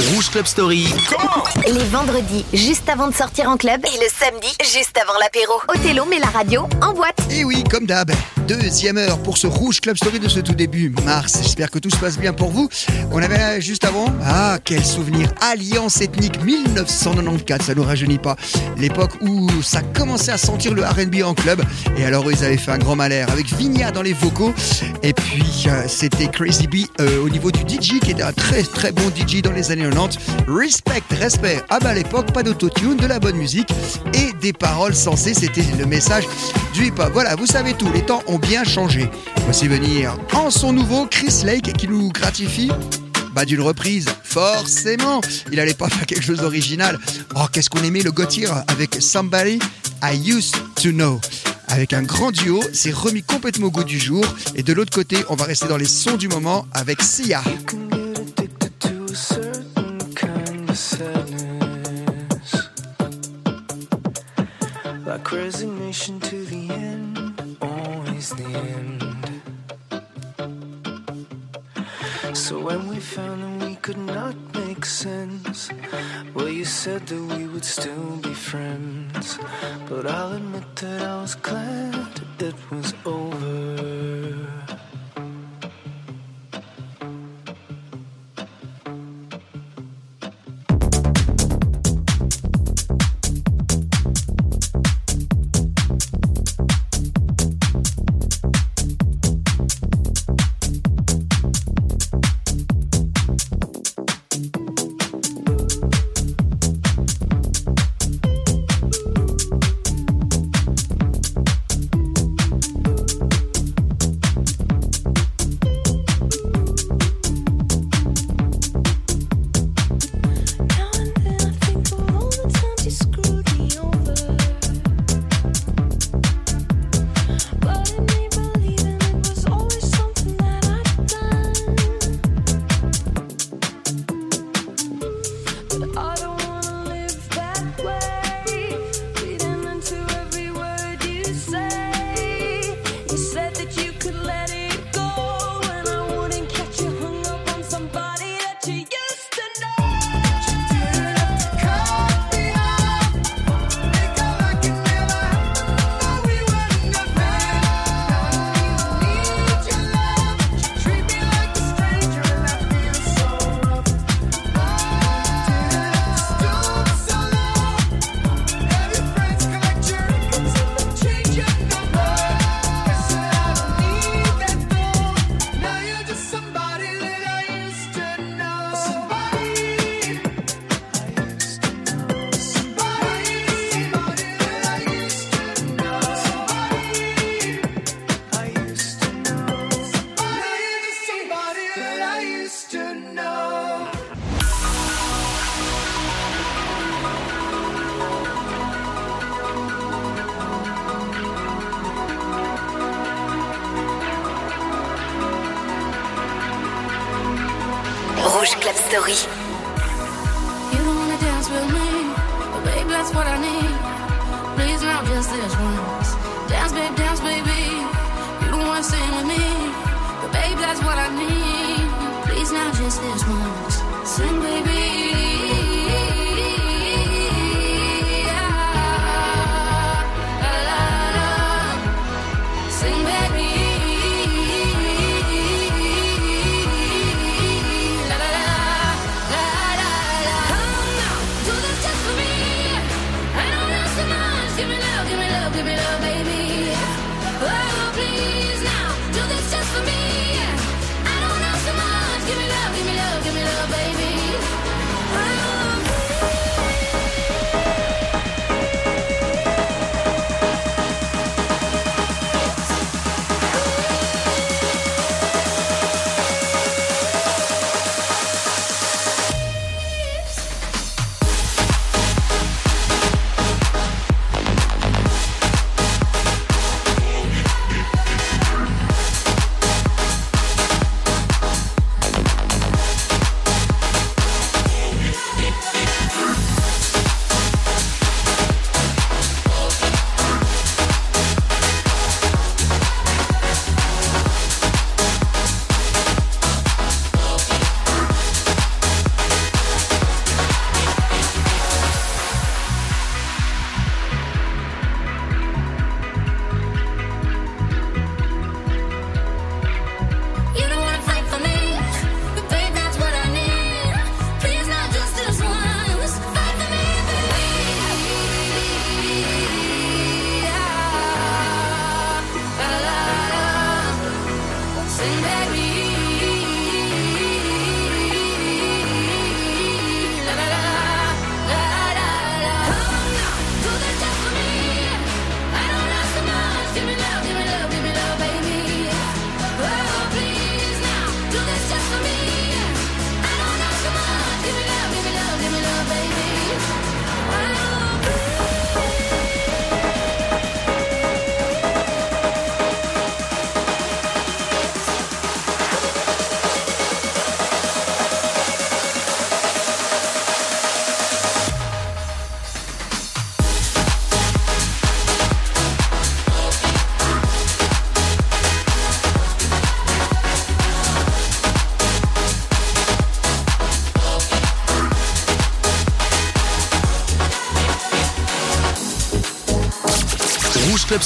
Rouge Club Story. Les vendredis, juste avant de sortir en club, et le samedi, juste avant l'apéro. Othello met la radio en boîte. Et oui, comme d'hab, deuxième heure pour ce Rouge Club Story de ce tout début mars. J'espère que tout se passe bien pour vous. On avait juste avant, ah, quel souvenir, Alliance Ethnique 1994, ça nous rajeunit pas. L'époque où ça commençait à sentir le RB en club. Et alors, ils avaient fait un grand malheur avec Vigna dans les vocaux. Et puis, euh, c'était Crazy B euh, au niveau du DJ qui était un très très bon DJ dans les années 90. Respect, respect. Ah bah à l'époque, pas d'autotune, de la bonne musique et des paroles sensées. C'était le message du hip-hop. Voilà, vous savez tout, les temps ont bien changé. Voici venir en son nouveau Chris Lake qui nous gratifie bah d'une reprise, forcément. Il allait pas faire quelque chose d'original. Oh, qu'est-ce qu'on aimait le Gauthier avec Somebody I Used to Know. Avec un grand duo, c'est remis complètement au goût du jour. Et de l'autre côté, on va rester dans les sons du moment avec Sia. Like resignation to the end, always the end. So when we found that we could not make sense, well, you said that we would still be friends. But I'll admit that I was glad it was over.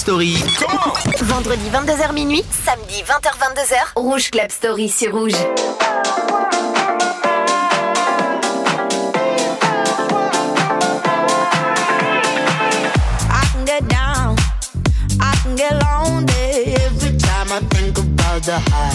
Vendredi 22h minuit, samedi 20h 22h, Rouge Club Story sur Rouge. High.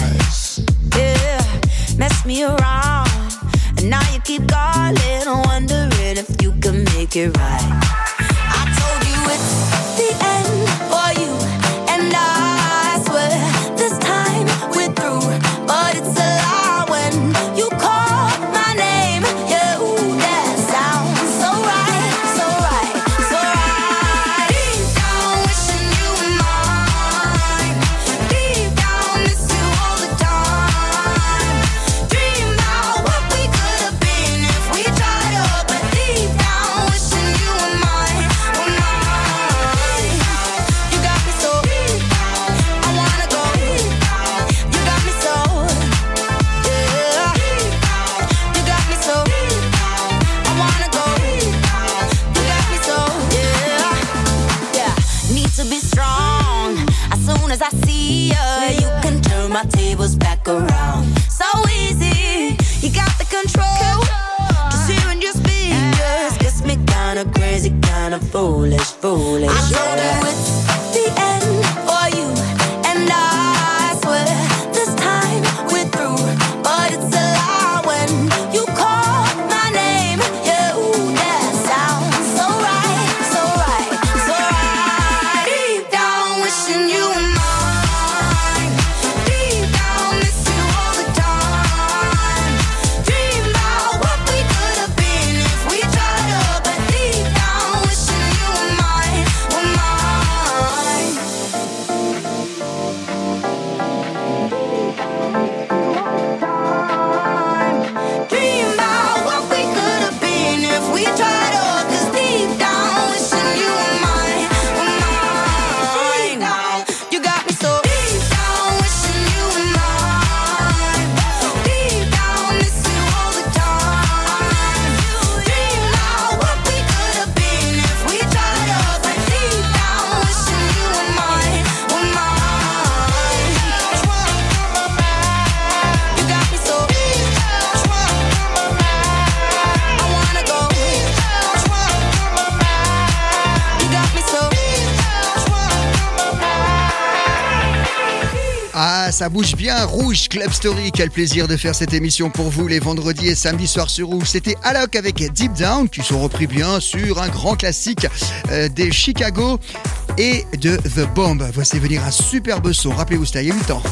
my tables back around. So easy, you got the control. Just hearing your speakers gets me kinda crazy, kinda foolish, foolish. I know yeah. that ça bouge bien. Rouge Club Story, quel plaisir de faire cette émission pour vous les vendredis et samedis soirs sur Rouge. C'était à Alok avec Deep Down qui sont repris bien sur un grand classique euh, des Chicago et de The Bomb. Voici venir un superbe son. Rappelez-vous, c'était il y a 8 ans.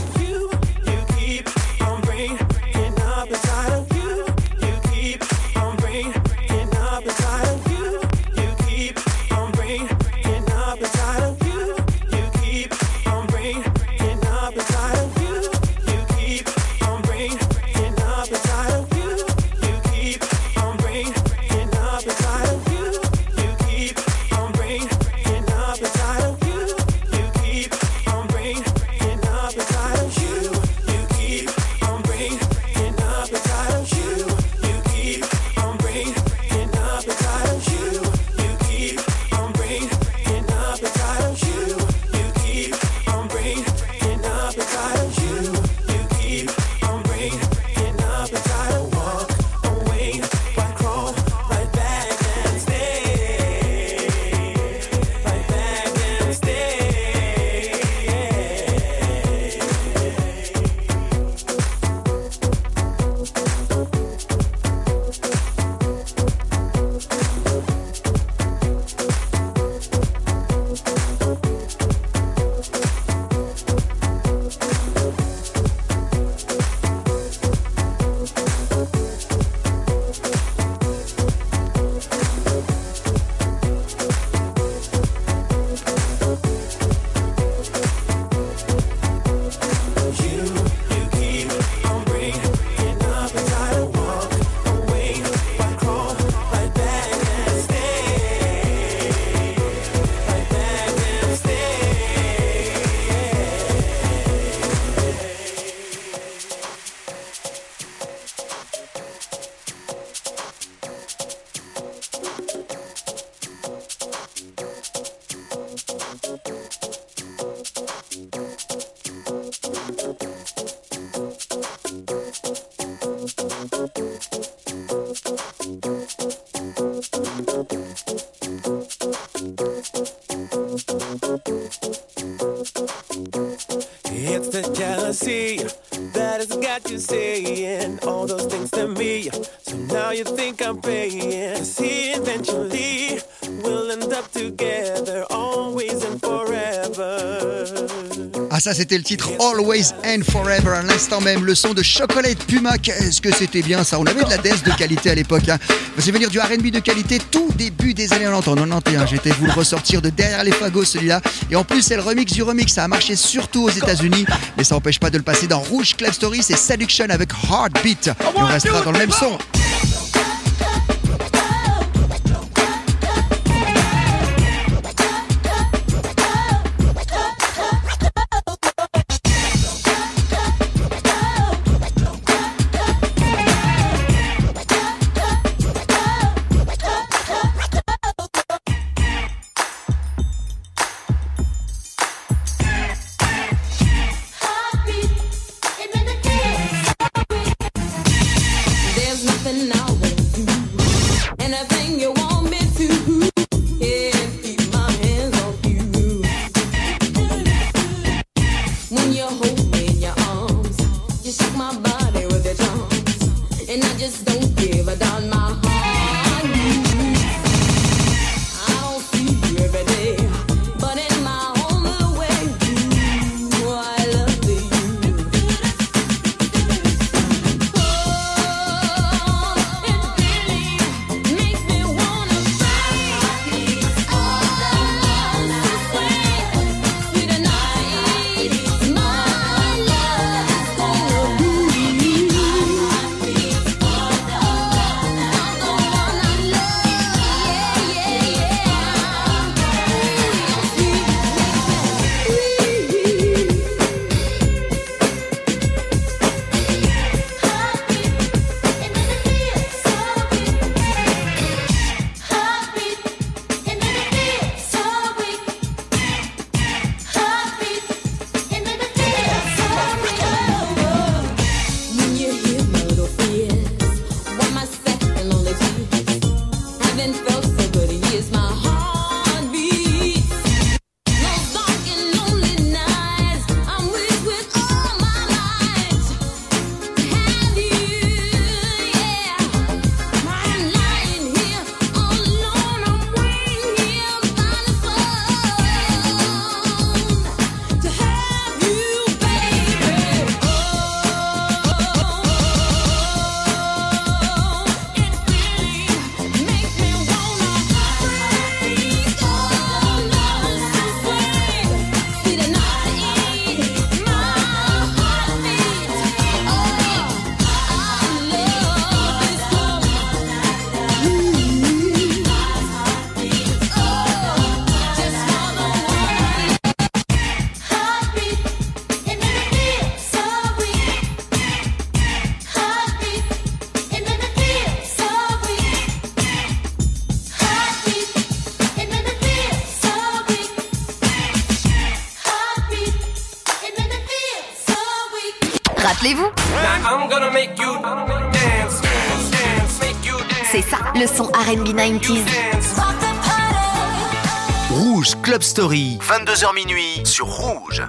wanna see that has got you saying all those things to me. So now you think I'm paying. ça c'était le titre Always and Forever. À l'instant même, le son de Chocolate Puma, qu'est-ce que c'était bien ça? On avait de la death de qualité à l'époque. Hein. C'est venir du RB de qualité tout début des années 90, 91. J'étais vous le ressortir de derrière les fagots celui-là. Et en plus, c'est le remix du remix. Ça a marché surtout aux États-Unis. Mais ça n'empêche pas de le passer dans Rouge Club Story. C'est Seduction avec Heartbeat. Et on restera dans le même son C'est ça, le son RB 90s. Rouge Club Story, 22h minuit sur Rouge.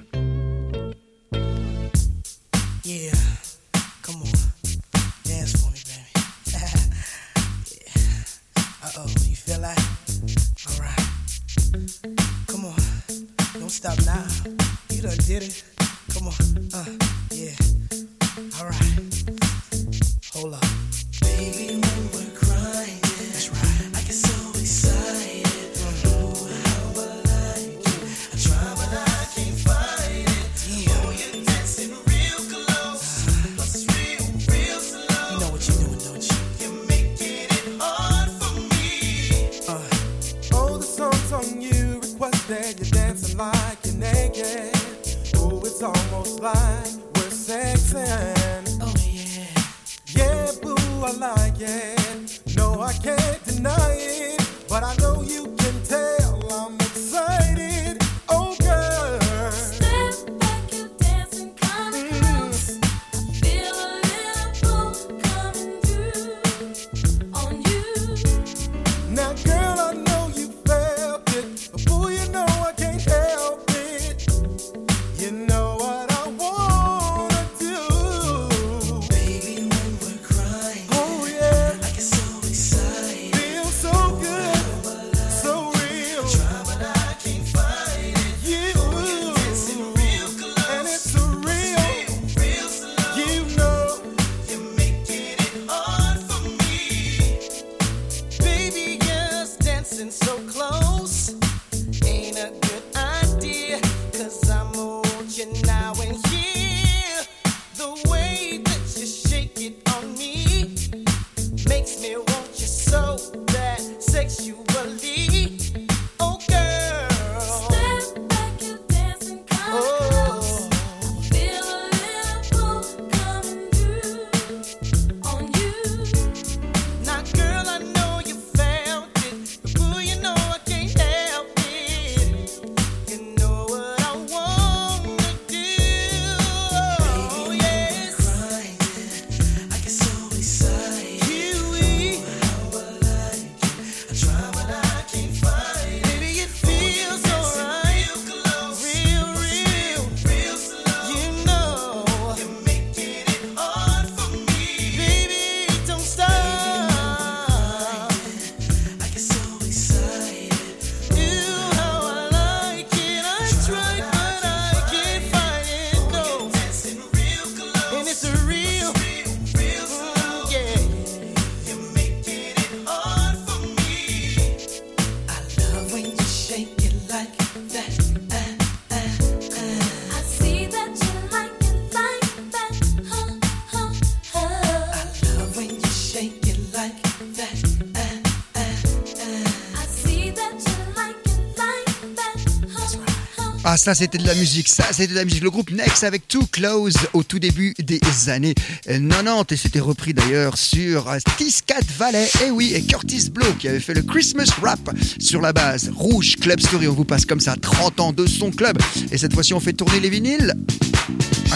Ah, ça, c'était de la musique. Ça, c'était de la musique. Le groupe Next avec Too Close au tout début des années 90. Et c'était repris d'ailleurs sur Tiscat Valley. Et oui, et Curtis Blow qui avait fait le Christmas rap sur la base. Rouge Club Story. On vous passe comme ça 30 ans de son club. Et cette fois-ci, on fait tourner les vinyles.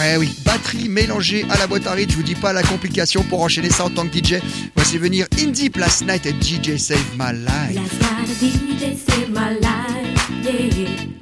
Eh oui, batterie mélangée à la boîte à rythme. Je vous dis pas la complication pour enchaîner ça en tant que DJ. Voici venir Indie Last Night et DJ Save My Life. Night DJ saved my life, yeah.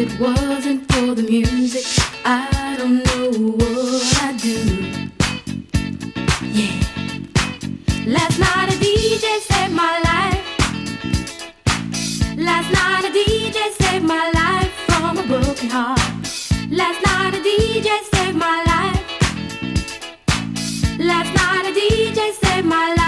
if it wasn't for the music, I don't know what I'd do. Yeah. Last night a DJ saved my life. Last night a DJ saved my life from a broken heart. Last night a DJ saved my life. Last night a DJ saved my life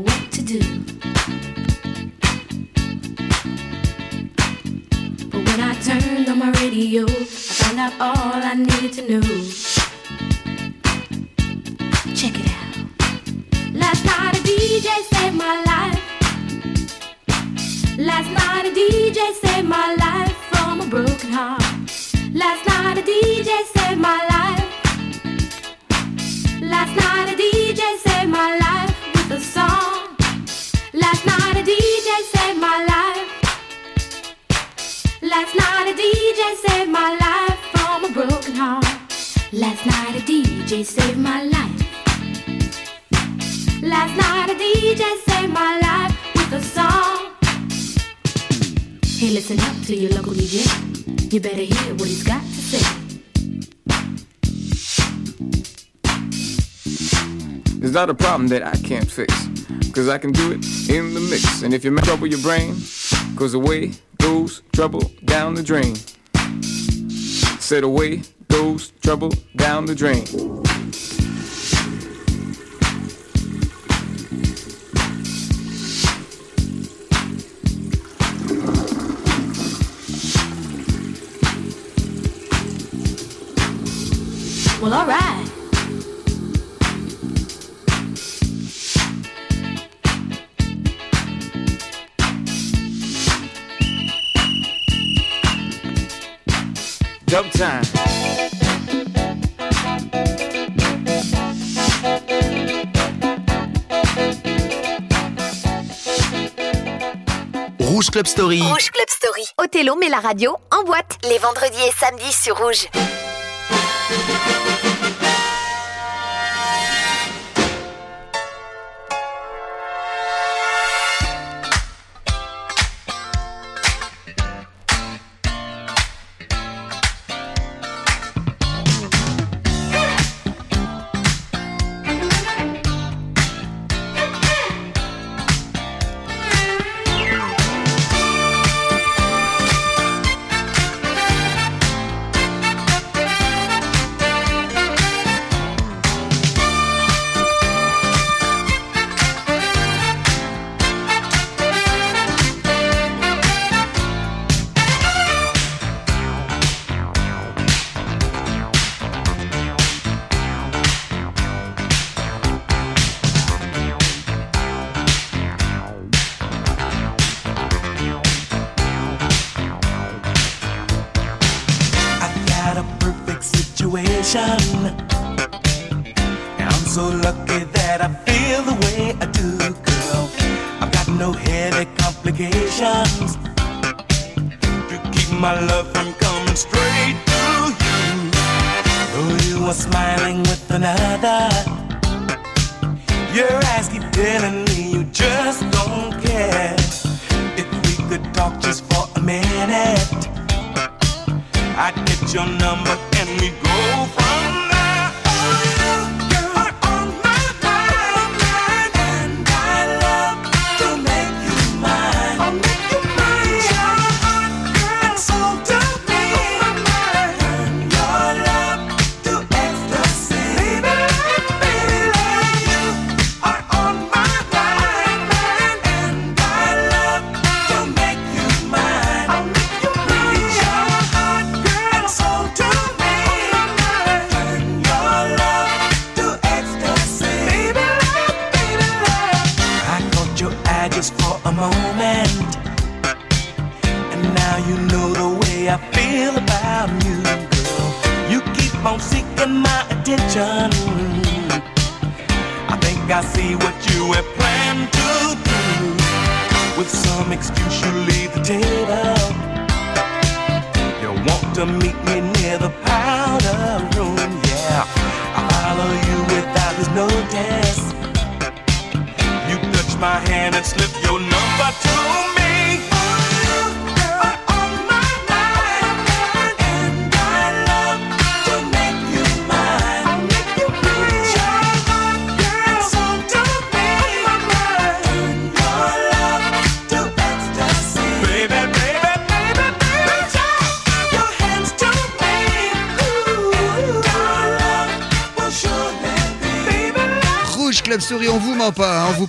out all I needed to know. Check it out. Last night a DJ saved my life. Last night a DJ saved my life from a broken heart. Last night a DJ saved my life. Last night a DJ saved my life with a song. Last night a DJ saved my life. Last night a DJ saved my life Last night a DJ saved my life. Last night a DJ saved my life with a song. Hey, listen up to your local DJ. You better hear what he's got to say. It's not a problem that I can't fix. Cause I can do it in the mix. And if you trouble your brain, cause away goes trouble down the drain. Said away Goes trouble down the drain. Well, all right. Dub time. Rouge Club Story. Rouge Club Story. Othello met la radio en boîte. Les vendredis et samedis sur Rouge.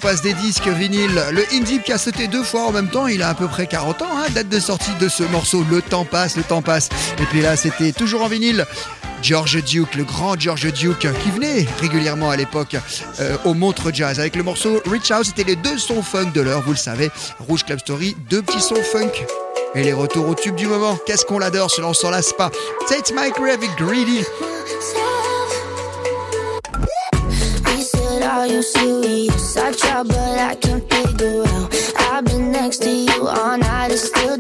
passe des disques vinyles. Le Indie qui a sauté deux fois en même temps, il a à peu près 40 ans, hein, date de sortie de ce morceau. Le temps passe, le temps passe. Et puis là, c'était toujours en vinyle. George Duke, le grand George Duke, qui venait régulièrement à l'époque euh, au Montre Jazz avec le morceau Reach Out. C'était les deux sons funk de l'heure, vous le savez. Rouge Club Story, deux petits sons funk. Et les retours au tube du moment. Qu'est-ce qu'on l'adore, ce lançant la spa. Tate Mike avec Greedy. but I can't figure out. I've been next to you all night, it's still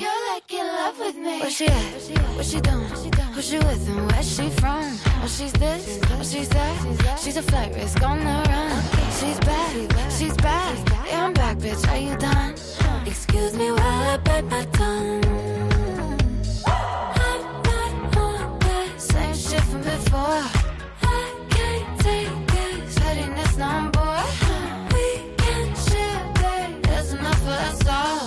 you're like in love with me. Where she at? What she doing? Who she with and where's she from? Oh, she's this, oh, she's that. She's a flight risk on the run. She's bad, she's bad. Yeah, I'm back, bitch. Are you done? Excuse me while I bite my tongue. I'm not on that same shit from before. I can't take this pettiness no more. We can share, babe. There's enough for us all.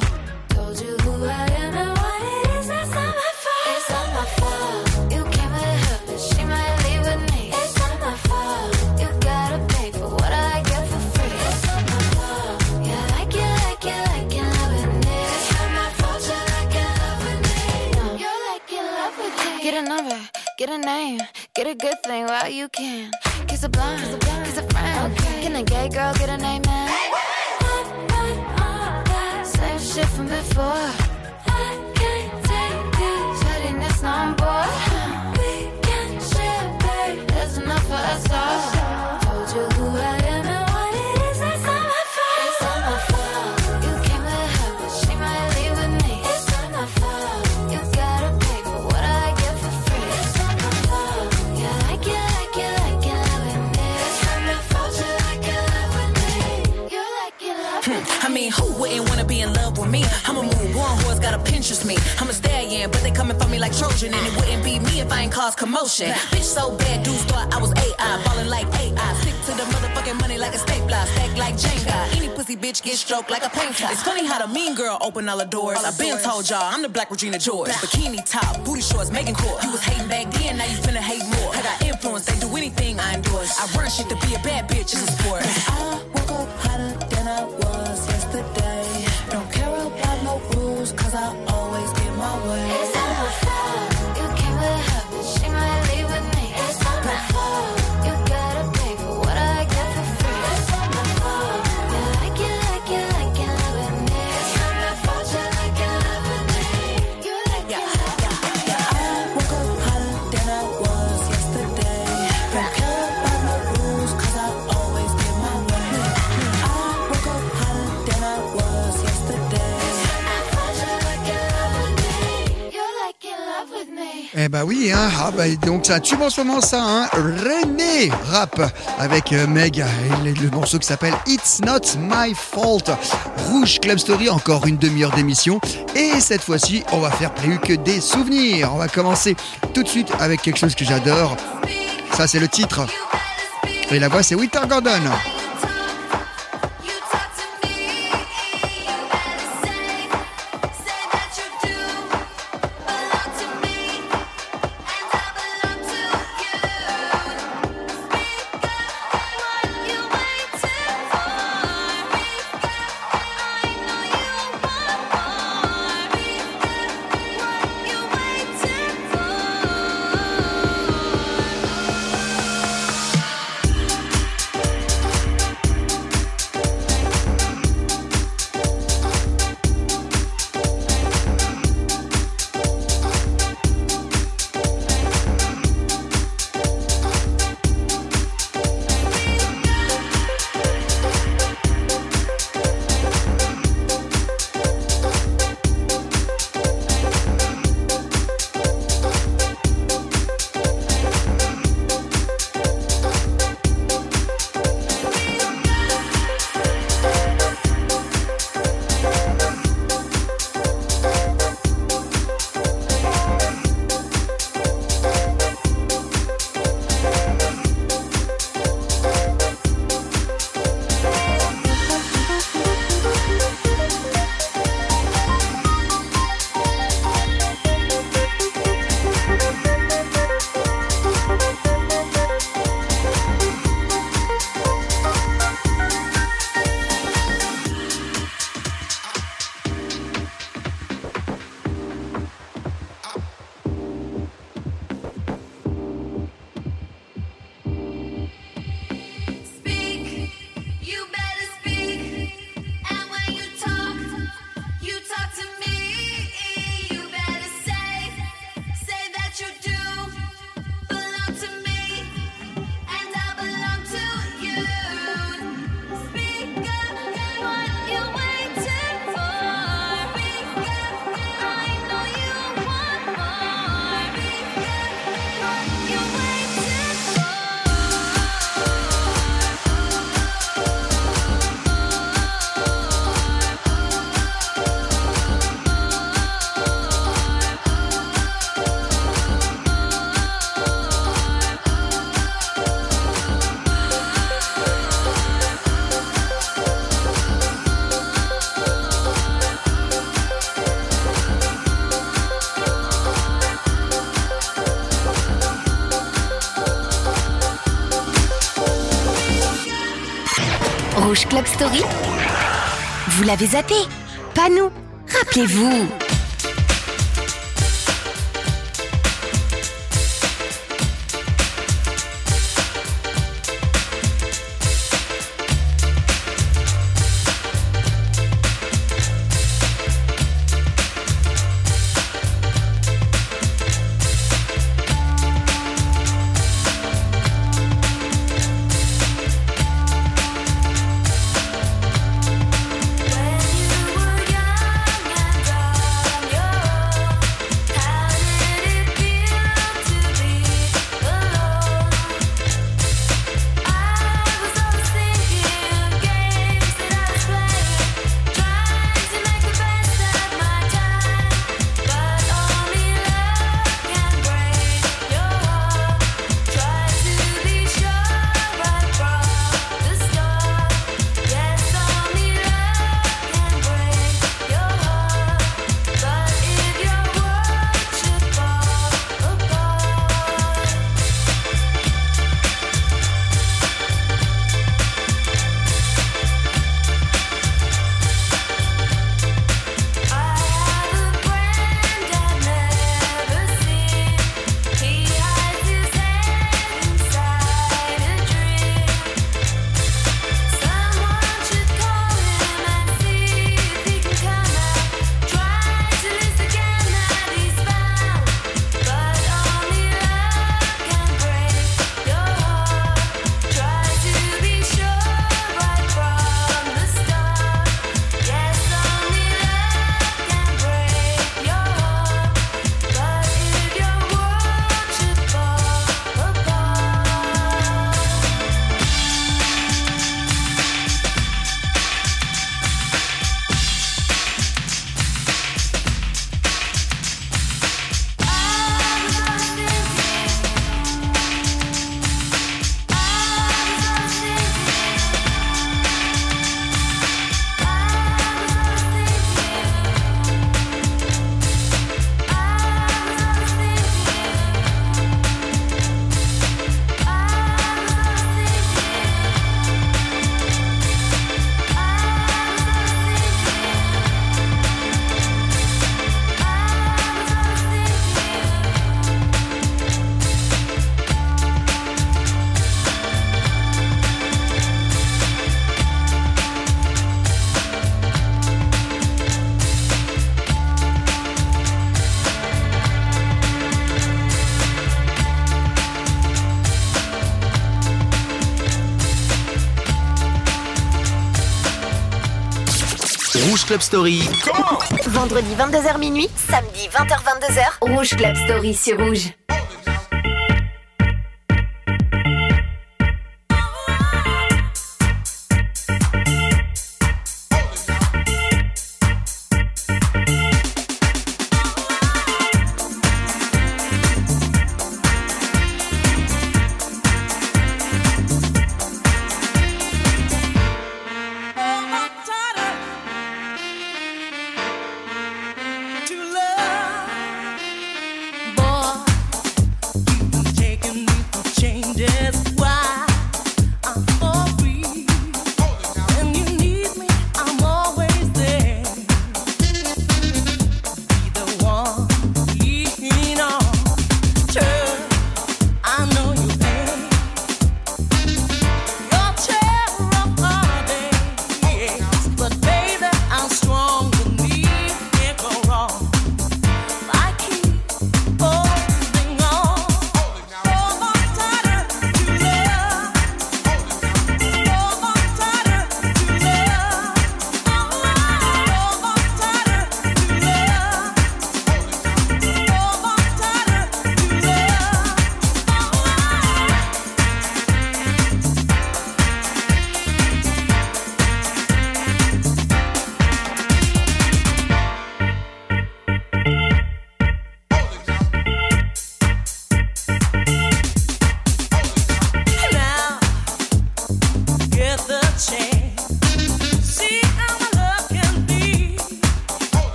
Get a name, get a good thing while you can. Kiss a blind, kiss a blind. Kiss a friend. Can a gay girl get a name man? Same shit from before. I can't take this pettiness no more. We can share, babe. There's enough for us all. Me. I mean, who wouldn't wanna be in love with me? I'm a move one horse, gotta Pinterest me. I'm a stallion, but they coming for me like Trojan, and it wouldn't be me if I ain't cause commotion. Bitch so bad, dudes thought I was AI, ballin' like AI. Stick to the motherfucking money like a stapler, stack like Jenga. Any pussy bitch get stroked like a painter. It's funny how the mean girl open all the doors. I been told y'all I'm the Black Regina George. Bikini top, booty shorts, making court. You was hating back then, now you finna hate more. I got influence, they do anything I endorse. I run shit to be a bad bitch, it's a sport. Uh, cause I Eh bah oui, hein. Ah bah donc ça tue en ce moment ça, hein. René rap avec euh, Meg, le morceau qui s'appelle It's Not My Fault. Rouge Club Story, encore une demi-heure d'émission. Et cette fois-ci, on va faire plus que des souvenirs. On va commencer tout de suite avec quelque chose que j'adore. Ça, c'est le titre. Et la voix, c'est Winter Gordon. Vous l'avez zappé. Pas nous. Rappelez-vous Club Story. Vendredi 22h minuit, samedi 20h22h, Rouge Club Story sur Rouge.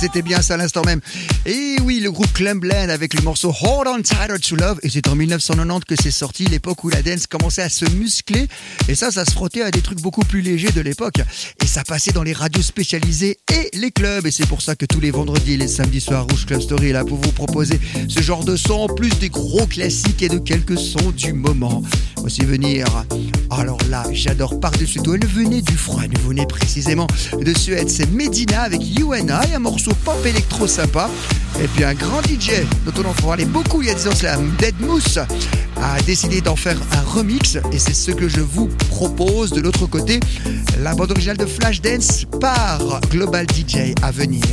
c'était bien ça à l'instant même. Et oui, le groupe Clumblend avec le morceau Hold On Tighter to Love. Et c'est en 1990 que c'est sorti, l'époque où la dance commençait à se muscler. Et ça, ça se frottait à des trucs beaucoup plus légers de l'époque. Et ça passait dans les radios spécialisées et les clubs. Et c'est pour ça que tous les vendredis et les samedis soirs, Rouge Club Story est là pour vous proposer ce genre de son, en plus des gros classiques et de quelques sons du moment aussi venir. Alors là, j'adore par-dessus tout. Elle venait du froid, elle venait précisément de Suède. C'est Medina avec UNI, un morceau pop électro sympa. Et puis un grand DJ dont on en parler beaucoup il y a 10 ans, Dead Moose, a décidé d'en faire un remix. Et c'est ce que je vous propose. De l'autre côté, la bande originale de Flashdance par Global DJ à venir.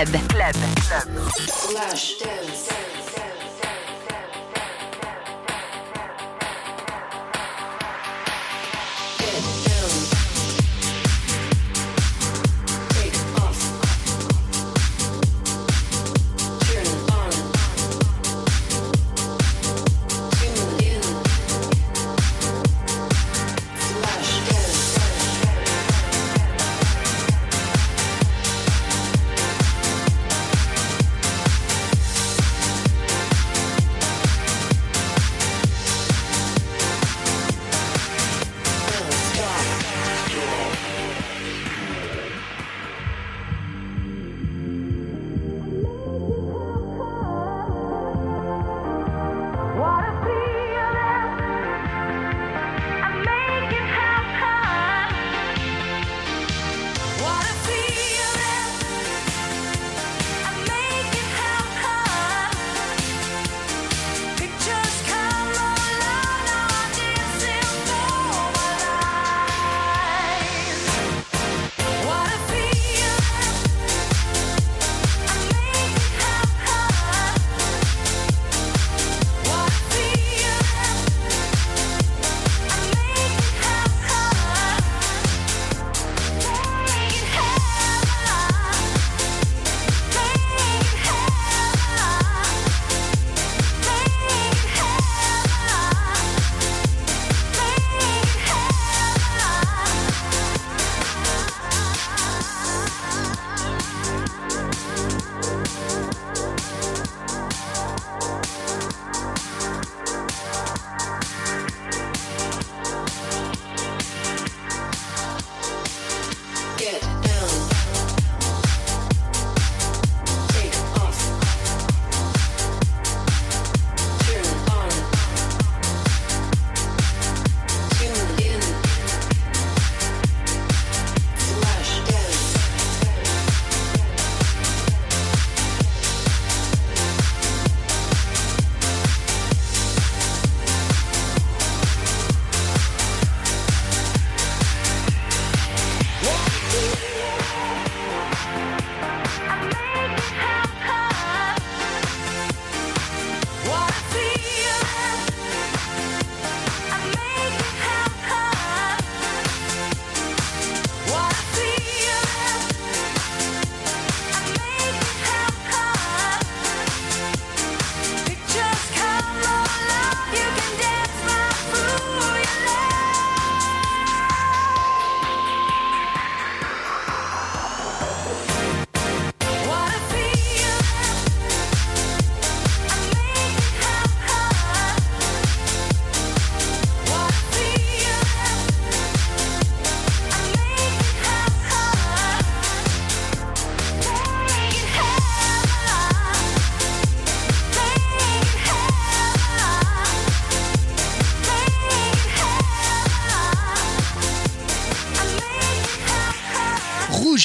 Club. Club. Club. Dance.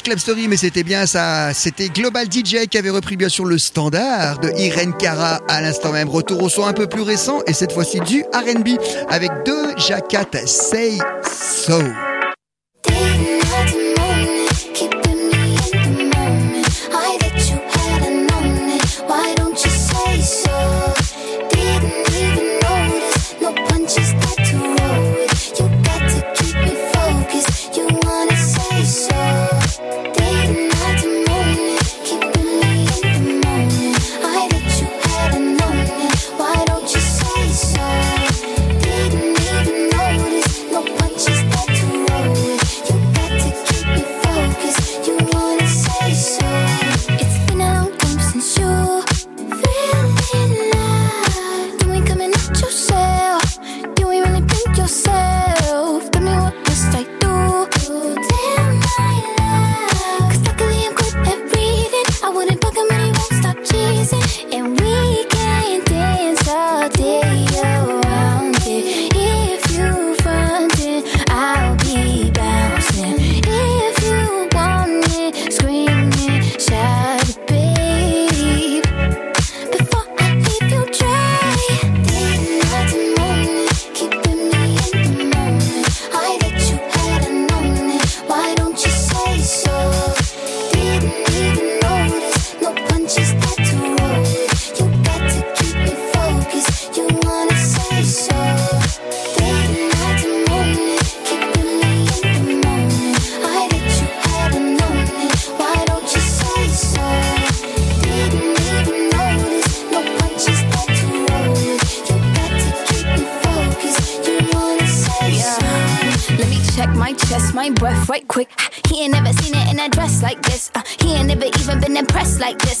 Club Story, mais c'était bien ça. C'était Global DJ qui avait repris bien sûr le standard de Irene Cara à l'instant même. Retour au son un peu plus récent et cette fois-ci du RB avec deux Jacat Say So.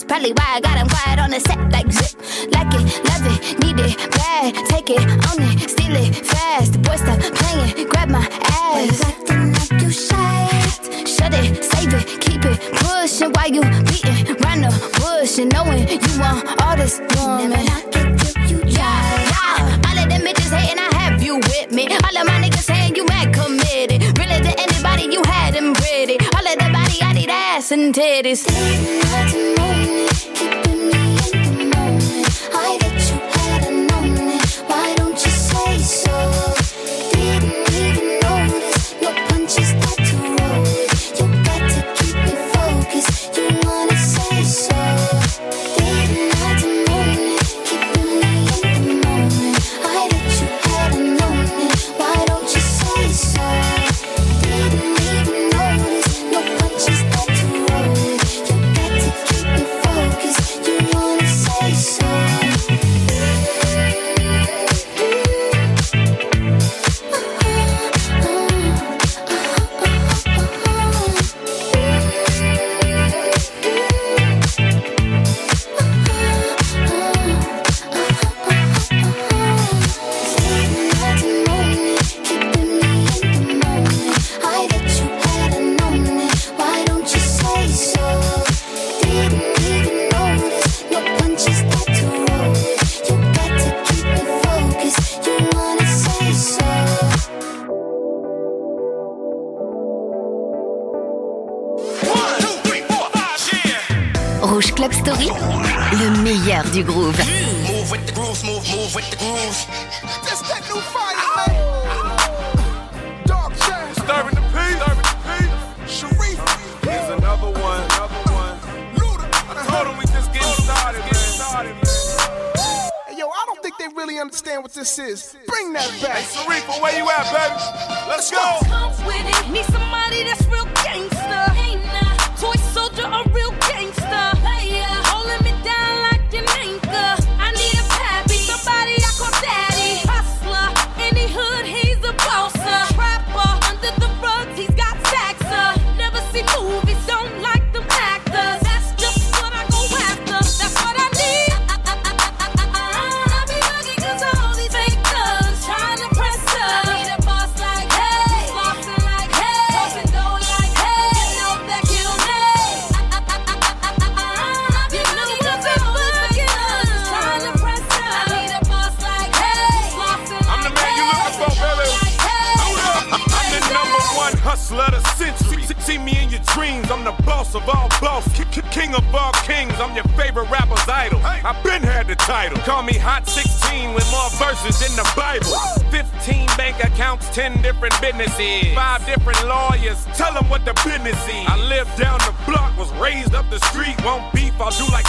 Probably why I got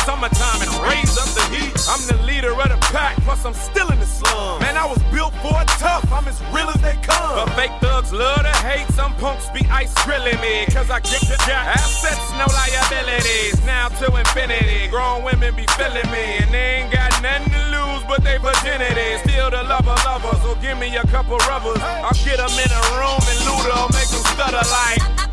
summertime and raise up the heat. I'm the leader of the pack, plus I'm still in the slum. Man, I was built for it tough, I'm as real as they come. But fake thugs love to hate, some punks be ice grilling me. Cause I get got assets, no liabilities. Now to infinity, grown women be feeling me. And they ain't got nothing to lose but they virginity. Still the lover lover, so give me a couple rubbers. I'll get them in a room and loot 'em, make them stutter like.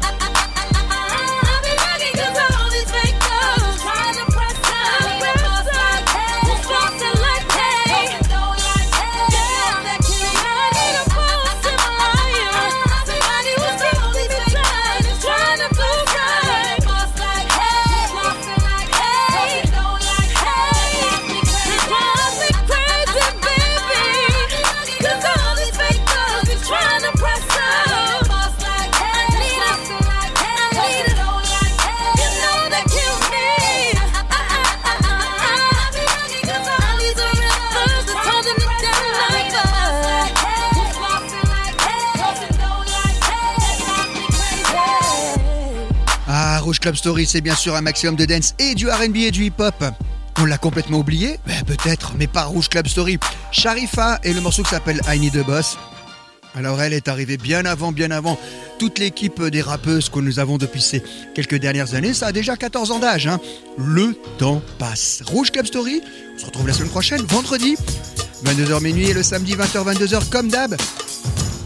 Club Story, c'est bien sûr un maximum de dance et du RB et du hip-hop. On l'a complètement oublié Ben, Peut-être, mais pas Rouge Club Story. Sharifa et le morceau qui s'appelle I Need a Boss. Alors elle est arrivée bien avant, bien avant toute l'équipe des rappeuses que nous avons depuis ces quelques dernières années. Ça a déjà 14 ans d'âge. hein. Le temps passe. Rouge Club Story, on se retrouve la semaine prochaine, vendredi, 22h minuit et le samedi 20h, 22h comme d'hab.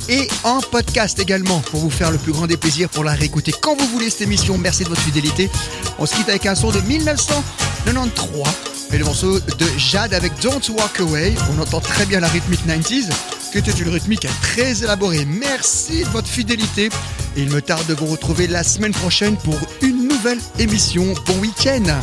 Et en podcast également pour vous faire le plus grand des plaisirs pour la réécouter quand vous voulez cette émission. Merci de votre fidélité. On se quitte avec un son de 1993 et le morceau de Jade avec Don't Walk Away. On entend très bien la rythmique 90s, qui était une rythmique très élaborée. Merci de votre fidélité. Et il me tarde de vous retrouver la semaine prochaine pour une nouvelle émission. Bon week-end